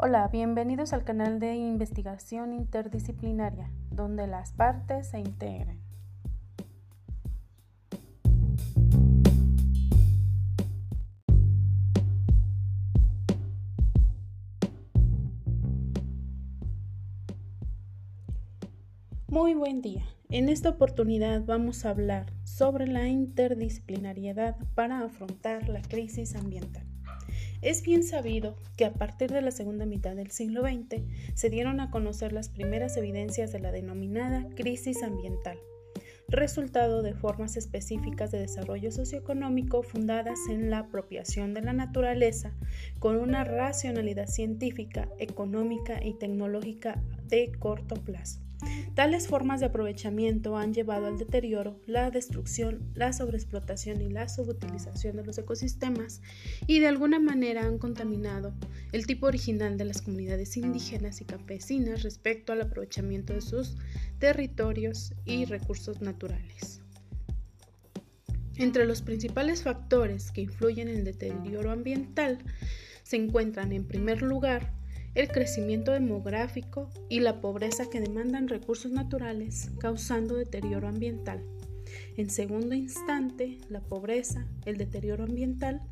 Hola, bienvenidos al canal de investigación interdisciplinaria, donde las partes se integran. Muy buen día. En esta oportunidad vamos a hablar sobre la interdisciplinariedad para afrontar la crisis ambiental. Es bien sabido que a partir de la segunda mitad del siglo XX se dieron a conocer las primeras evidencias de la denominada crisis ambiental, resultado de formas específicas de desarrollo socioeconómico fundadas en la apropiación de la naturaleza con una racionalidad científica, económica y tecnológica de corto plazo. Tales formas de aprovechamiento han llevado al deterioro, la destrucción, la sobreexplotación y la subutilización de los ecosistemas y de alguna manera han contaminado el tipo original de las comunidades indígenas y campesinas respecto al aprovechamiento de sus territorios y recursos naturales. Entre los principales factores que influyen en el deterioro ambiental se encuentran en primer lugar el crecimiento demográfico y la pobreza que demandan recursos naturales, causando deterioro ambiental. En segundo instante, la pobreza, el deterioro ambiental,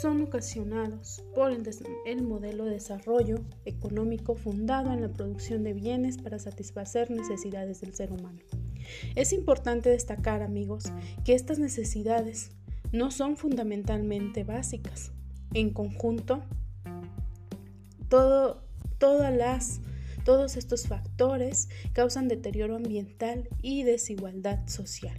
son ocasionados por el, modelo de desarrollo económico fundado en la producción de bienes para satisfacer necesidades del ser humano. Es importante destacar, amigos, que estas necesidades no son fundamentalmente básicas. En conjunto, todas las, todos estos factores causan deterioro ambiental y desigualdad social.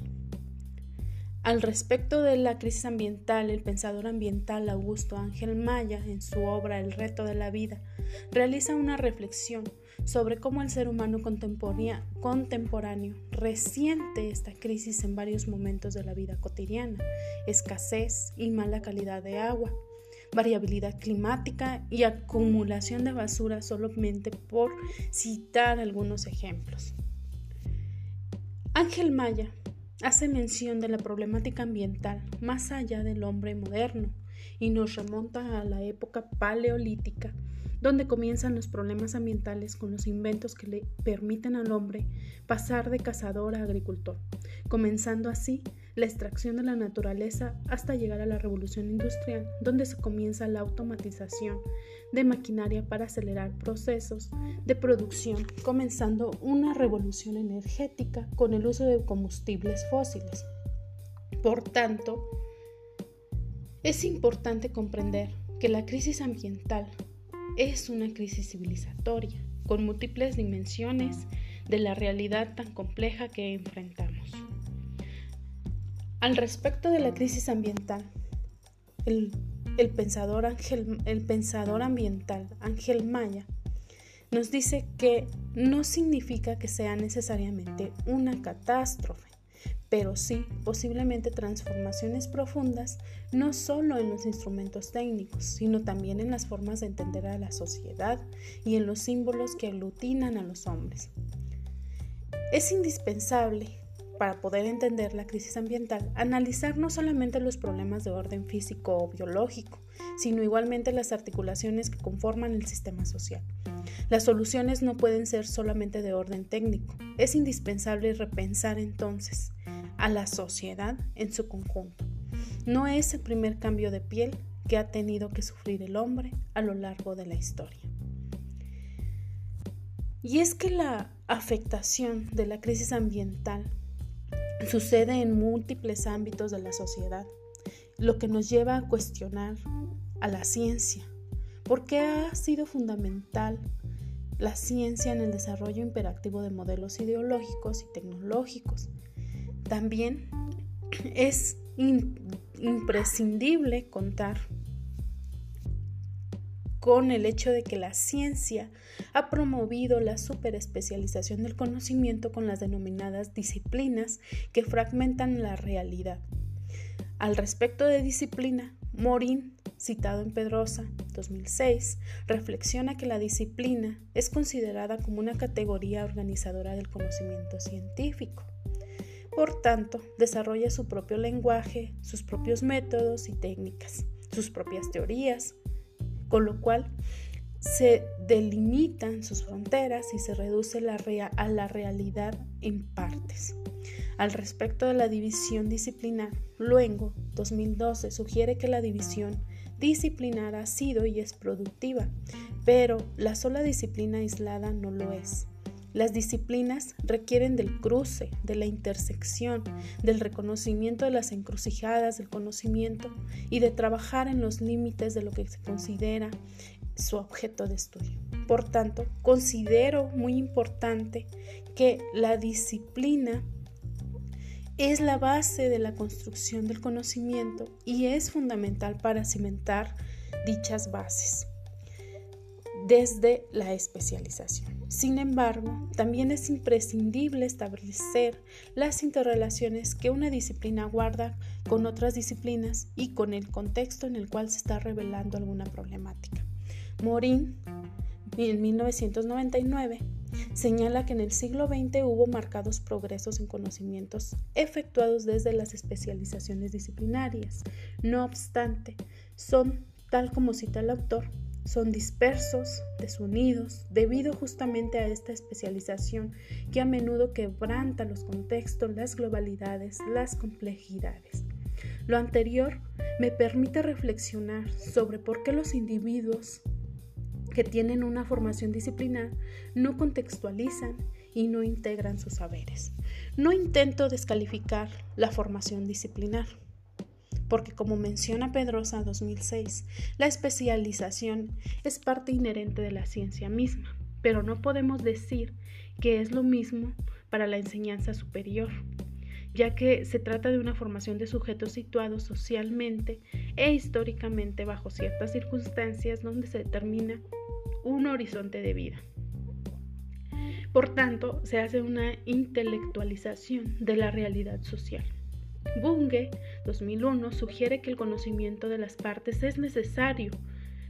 Al respecto de la crisis ambiental, el pensador ambiental Augusto Ángel Maya, en su obra El reto de la vida, realiza una reflexión sobre cómo el ser humano contemporáneo resiente esta crisis en varios momentos de la vida cotidiana, escasez y mala calidad de agua, variabilidad climática y acumulación de basura solamente por citar algunos ejemplos. Ángel Maya hace mención de la problemática ambiental más allá del hombre moderno y nos remonta a la época paleolítica, donde comienzan los problemas ambientales con los inventos que le permiten al hombre pasar de cazador a agricultor, comenzando así la extracción de la naturaleza hasta llegar a la revolución industrial, donde se comienza la automatización de maquinaria para acelerar procesos de producción, comenzando una revolución energética con el uso de combustibles fósiles. Por tanto, es importante comprender que la crisis ambiental es una crisis civilizatoria, con múltiples dimensiones de la realidad tan compleja que enfrentamos. Al respecto de la crisis ambiental, el, pensador, ambiental Ángel Maya nos dice que no significa que sea necesariamente una catástrofe, pero sí posiblemente transformaciones profundas no solo en los instrumentos técnicos, sino también en las formas de entender a la sociedad y en los símbolos que aglutinan a los hombres. Es indispensable para poder entender la crisis ambiental, analizar no solamente los problemas de orden físico o biológico, sino igualmente las articulaciones que conforman el sistema social. Las soluciones no pueden ser solamente de orden técnico. Es indispensable repensar entonces a la sociedad en su conjunto. No es el primer cambio de piel que ha tenido que sufrir el hombre a lo largo de la historia. Y es que la afectación de la crisis ambiental sucede en múltiples ámbitos de la sociedad, lo que nos lleva a cuestionar a la ciencia. ¿Por qué ha sido fundamental la ciencia en el desarrollo imperativo de modelos ideológicos y tecnológicos? También es imprescindible contar con el hecho de que la ciencia ha promovido la superespecialización del conocimiento con las denominadas disciplinas que fragmentan la realidad. Al respecto de disciplina, Morin, citado en Pedrosa 2006, reflexiona que la disciplina es considerada como una categoría organizadora del conocimiento científico. Por tanto, desarrolla su propio lenguaje, sus propios métodos y técnicas, sus propias teorías, con lo cual se delimitan sus fronteras y se reduce a la realidad en partes. Al respecto de la división disciplinar, Luengo 2012 sugiere que la división disciplinar ha sido y es productiva, pero la sola disciplina aislada no lo es. Las disciplinas requieren del cruce, de la intersección, del reconocimiento de las encrucijadas del conocimiento y de trabajar en los límites de lo que se considera su objeto de estudio. Por tanto, considero muy importante que la disciplina es la base de la construcción del conocimiento y es fundamental para cimentar dichas bases desde la especialización. Sin embargo, también es imprescindible establecer las interrelaciones que una disciplina guarda con otras disciplinas y con el contexto en el cual se está revelando alguna problemática. Morin, en 1999, señala que en el siglo XX hubo marcados progresos en conocimientos efectuados desde las especializaciones disciplinarias. No obstante, son, tal como cita el autor, son dispersos, desunidos, debido justamente a esta especialización que a menudo quebranta los contextos, las globalidades, las complejidades. Lo anterior me permite reflexionar sobre por qué los individuos que tienen una formación disciplinar no contextualizan y no integran sus saberes. No intento descalificar la formación disciplinar porque como menciona Pedrosa 2006, la especialización es parte inherente de la ciencia misma, pero no podemos decir que es lo mismo para la enseñanza superior, ya que se trata de una formación de sujetos situados socialmente e históricamente bajo ciertas circunstancias donde se determina un horizonte de vida. Por tanto, se hace una intelectualización de la realidad social. Bunge 2001 sugiere que el conocimiento de las partes es necesario,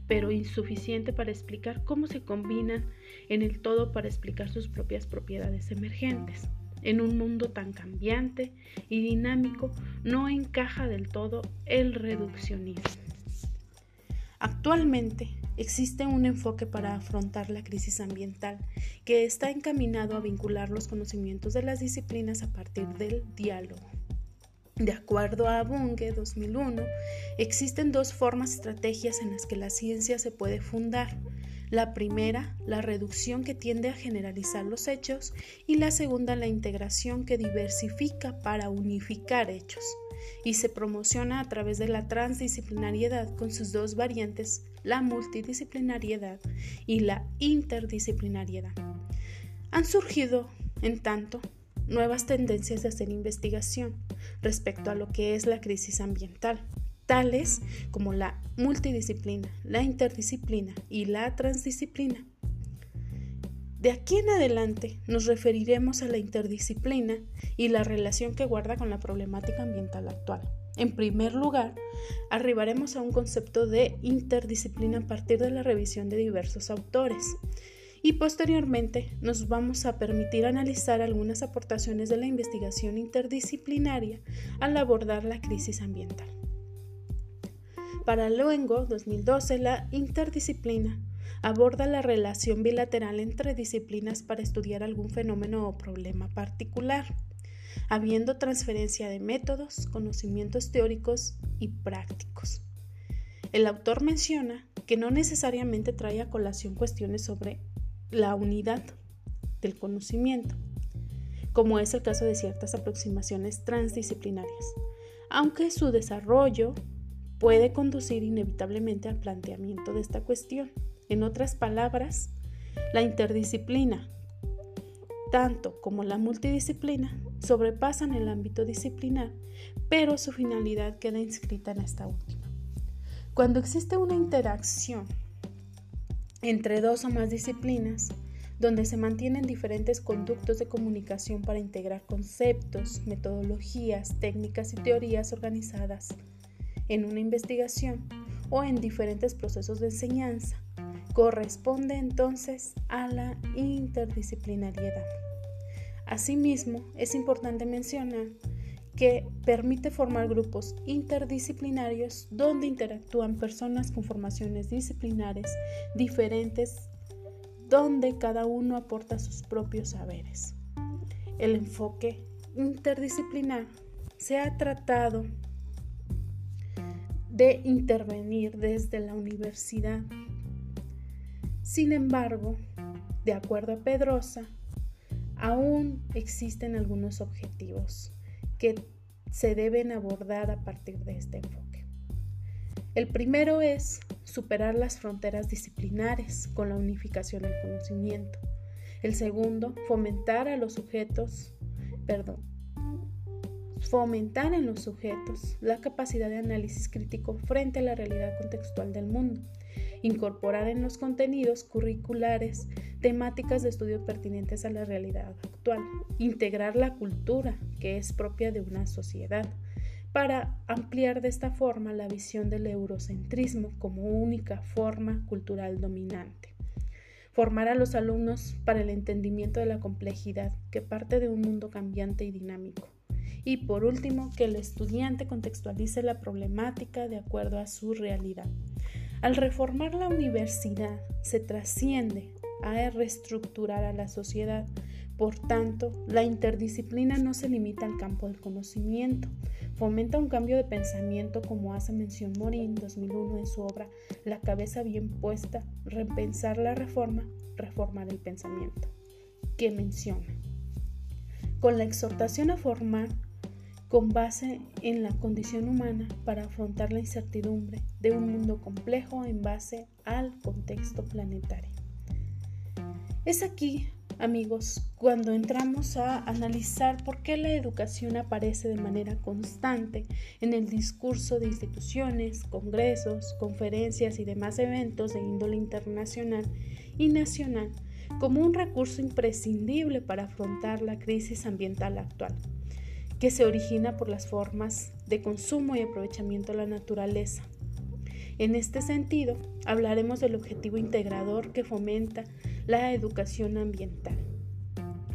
pero insuficiente para explicar cómo se combinan en el todo para explicar sus propias propiedades emergentes. En un mundo tan cambiante y dinámico no encaja del todo el reduccionismo. Actualmente existe un enfoque para afrontar la crisis ambiental que está encaminado a vincular los conocimientos de las disciplinas a partir del diálogo. De acuerdo a Bunge 2001, existen dos formas estrategias en las que la ciencia se puede fundar. La primera, la reducción que tiende a generalizar los hechos y la segunda, la integración que diversifica para unificar hechos y se promociona a través de la transdisciplinariedad con sus dos variantes, la multidisciplinariedad y la interdisciplinariedad. Han surgido, en tanto, nuevas tendencias de hacer investigación respecto a lo que es la crisis ambiental, tales como la multidisciplina, la interdisciplina y la transdisciplina. De aquí en adelante nos referiremos a la interdisciplina y la relación que guarda con la problemática ambiental actual. En primer lugar, arribaremos a un concepto de interdisciplina a partir de la revisión de diversos autores y posteriormente nos vamos a permitir analizar algunas aportaciones de la investigación interdisciplinaria al abordar la crisis ambiental. Para luego 2012, la interdisciplina aborda la relación bilateral entre disciplinas para estudiar algún fenómeno o problema particular, habiendo transferencia de métodos, conocimientos teóricos y prácticos. El autor menciona que no necesariamente trae a colación cuestiones sobre la unidad del conocimiento, como es el caso de ciertas aproximaciones transdisciplinarias, aunque su desarrollo puede conducir inevitablemente al planteamiento de esta cuestión. En otras palabras, la interdisciplina, tanto como la multidisciplina, sobrepasan el ámbito disciplinar, pero su finalidad queda inscrita en esta última. Cuando existe una interacción entre dos o más disciplinas, donde se mantienen diferentes conductos de comunicación para integrar conceptos, metodologías, técnicas y teorías organizadas en una investigación o en diferentes procesos de enseñanza. Corresponde entonces a la interdisciplinariedad. Asimismo, es importante mencionar que permite formar grupos interdisciplinarios donde interactúan personas con formaciones disciplinares diferentes, donde cada uno aporta sus propios saberes. El enfoque interdisciplinar se ha tratado de intervenir desde la universidad. Sin embargo, de acuerdo a Pedrosa, aún existen algunos objetivos que se deben abordar a partir de este enfoque. El primero es superar las fronteras disciplinares con la unificación del conocimiento. El segundo, fomentar a los sujetos, perdón, fomentar en los sujetos la capacidad de análisis crítico frente a la realidad contextual del mundo, incorporar en los contenidos curriculares temáticas de estudio pertinentes a la realidad integrar la cultura que es propia de una sociedad, para ampliar de esta forma la visión del eurocentrismo como única forma cultural dominante. Formar a los alumnos para el entendimiento de la complejidad que parte de un mundo cambiante y dinámico y por último, que el estudiante contextualice la problemática de acuerdo a su realidad. Al reformar la universidad, se trasciende a reestructurar a la sociedad. Por tanto, la interdisciplina no se limita al campo del conocimiento, fomenta un cambio de pensamiento como hace mención Morín 2001 en su obra La cabeza bien puesta, repensar la reforma, reformar el pensamiento, que menciona. Con la exhortación a formar con base en la condición humana para afrontar la incertidumbre de un mundo complejo en base al contexto planetario. Es aquí, amigos, cuando entramos a analizar por qué la educación aparece de manera constante en el discurso de instituciones, congresos, conferencias y demás eventos de índole internacional y nacional como un recurso imprescindible para afrontar la crisis ambiental actual que se origina por las formas de consumo y aprovechamiento de la naturaleza. En este sentido, hablaremos del objetivo integrador que fomenta la educación ambiental.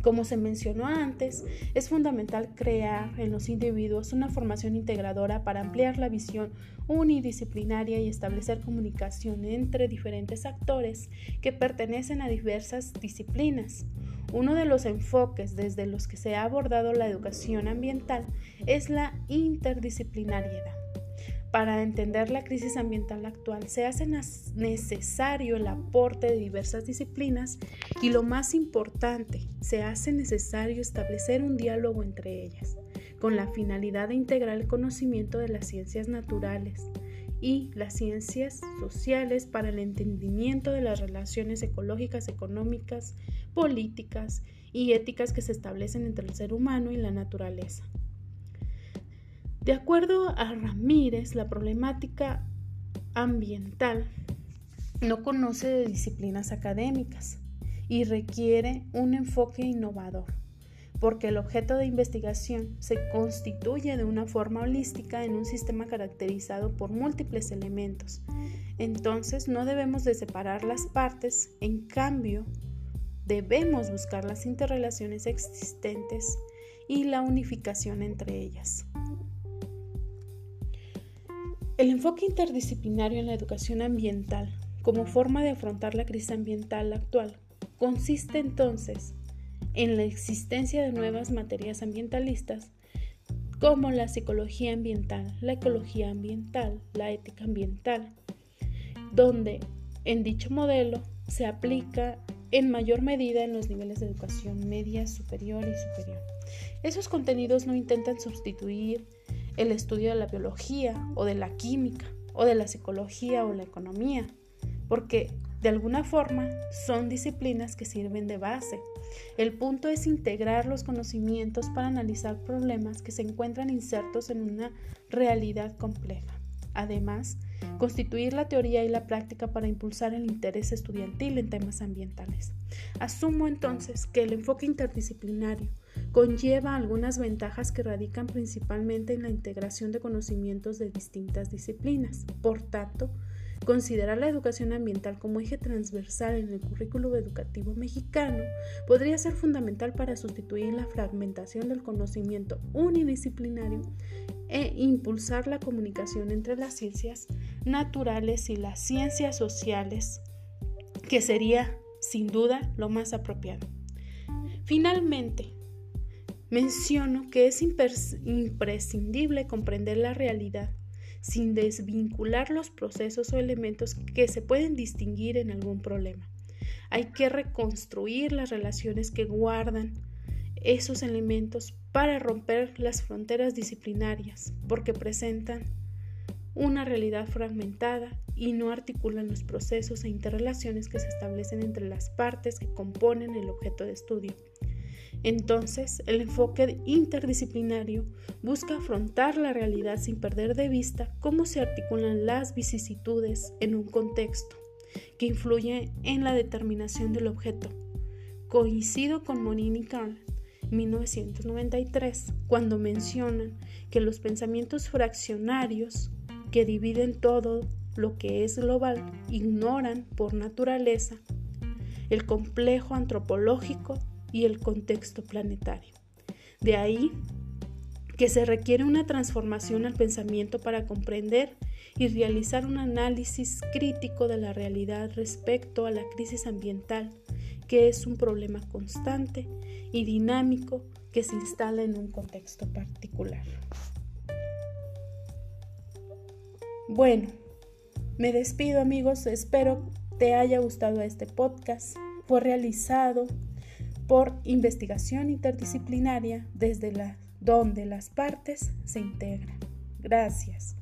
Como se mencionó antes, es fundamental crear en los individuos una formación integradora para ampliar la visión unidisciplinaria y establecer comunicación entre diferentes actores que pertenecen a diversas disciplinas. Uno de los enfoques desde los que se ha abordado la educación ambiental es la interdisciplinariedad. Para entender la crisis ambiental actual se hace necesario el aporte de diversas disciplinas y lo más importante, se hace necesario establecer un diálogo entre ellas, con la finalidad de integrar el conocimiento de las ciencias naturales, y las ciencias sociales para el entendimiento de las relaciones ecológicas, económicas, políticas y éticas que se establecen entre el ser humano y la naturaleza. De acuerdo a Ramírez, la problemática ambiental no conoce de disciplinas académicas y requiere un enfoque innovador porque el objeto de investigación se constituye de una forma holística en un sistema caracterizado por múltiples elementos. Entonces no debemos de separar las partes, en cambio debemos buscar las interrelaciones existentes y la unificación entre ellas. El enfoque interdisciplinario en la educación ambiental como forma de afrontar la crisis ambiental actual consiste entonces en la existencia de nuevas materias ambientalistas como la psicología ambiental, la ecología ambiental, la ética ambiental, donde en dicho modelo se aplica en mayor medida en los niveles de educación media, superior y superior. Esos contenidos no intentan sustituir el estudio de la biología o de la química o de la psicología o la economía, porque de alguna forma son disciplinas que sirven de base el punto es integrar los conocimientos para analizar problemas que se encuentran insertos en una realidad compleja. Además, constituir la teoría y la práctica para impulsar el interés estudiantil en temas ambientales. Asumo entonces que el enfoque interdisciplinario conlleva algunas ventajas que radican principalmente en la integración de conocimientos de distintas disciplinas. Por tanto, Considerar la educación ambiental como eje transversal en el currículo educativo mexicano podría ser fundamental para sustituir la fragmentación del conocimiento unidisciplinario e impulsar la comunicación entre las ciencias naturales y las ciencias sociales, que sería sin duda lo más apropiado. Finalmente, menciono que es imprescindible comprender la realidad sin desvincular los procesos o elementos que se pueden distinguir en algún problema. Hay que reconstruir las relaciones que guardan esos elementos para romper las fronteras disciplinarias, porque presentan una realidad fragmentada y no articulan los procesos e interrelaciones que se establecen entre las partes que componen el objeto de estudio. Entonces, el enfoque interdisciplinario busca afrontar la realidad sin perder de vista cómo se articulan las vicisitudes en un contexto que influye en la determinación del objeto. Coincido con Monin y Carl 1993 cuando mencionan que los pensamientos fraccionarios que dividen todo lo que es global ignoran por naturaleza el complejo antropológico y el contexto planetario. De ahí que se requiere una transformación al pensamiento para comprender y realizar un análisis crítico de la realidad respecto a la crisis ambiental, que es un problema constante y dinámico que se instala en un contexto particular. Bueno, me despido amigos, espero te haya gustado este podcast. Fue realizado por investigación interdisciplinaria desde la, donde las partes se integran. Gracias.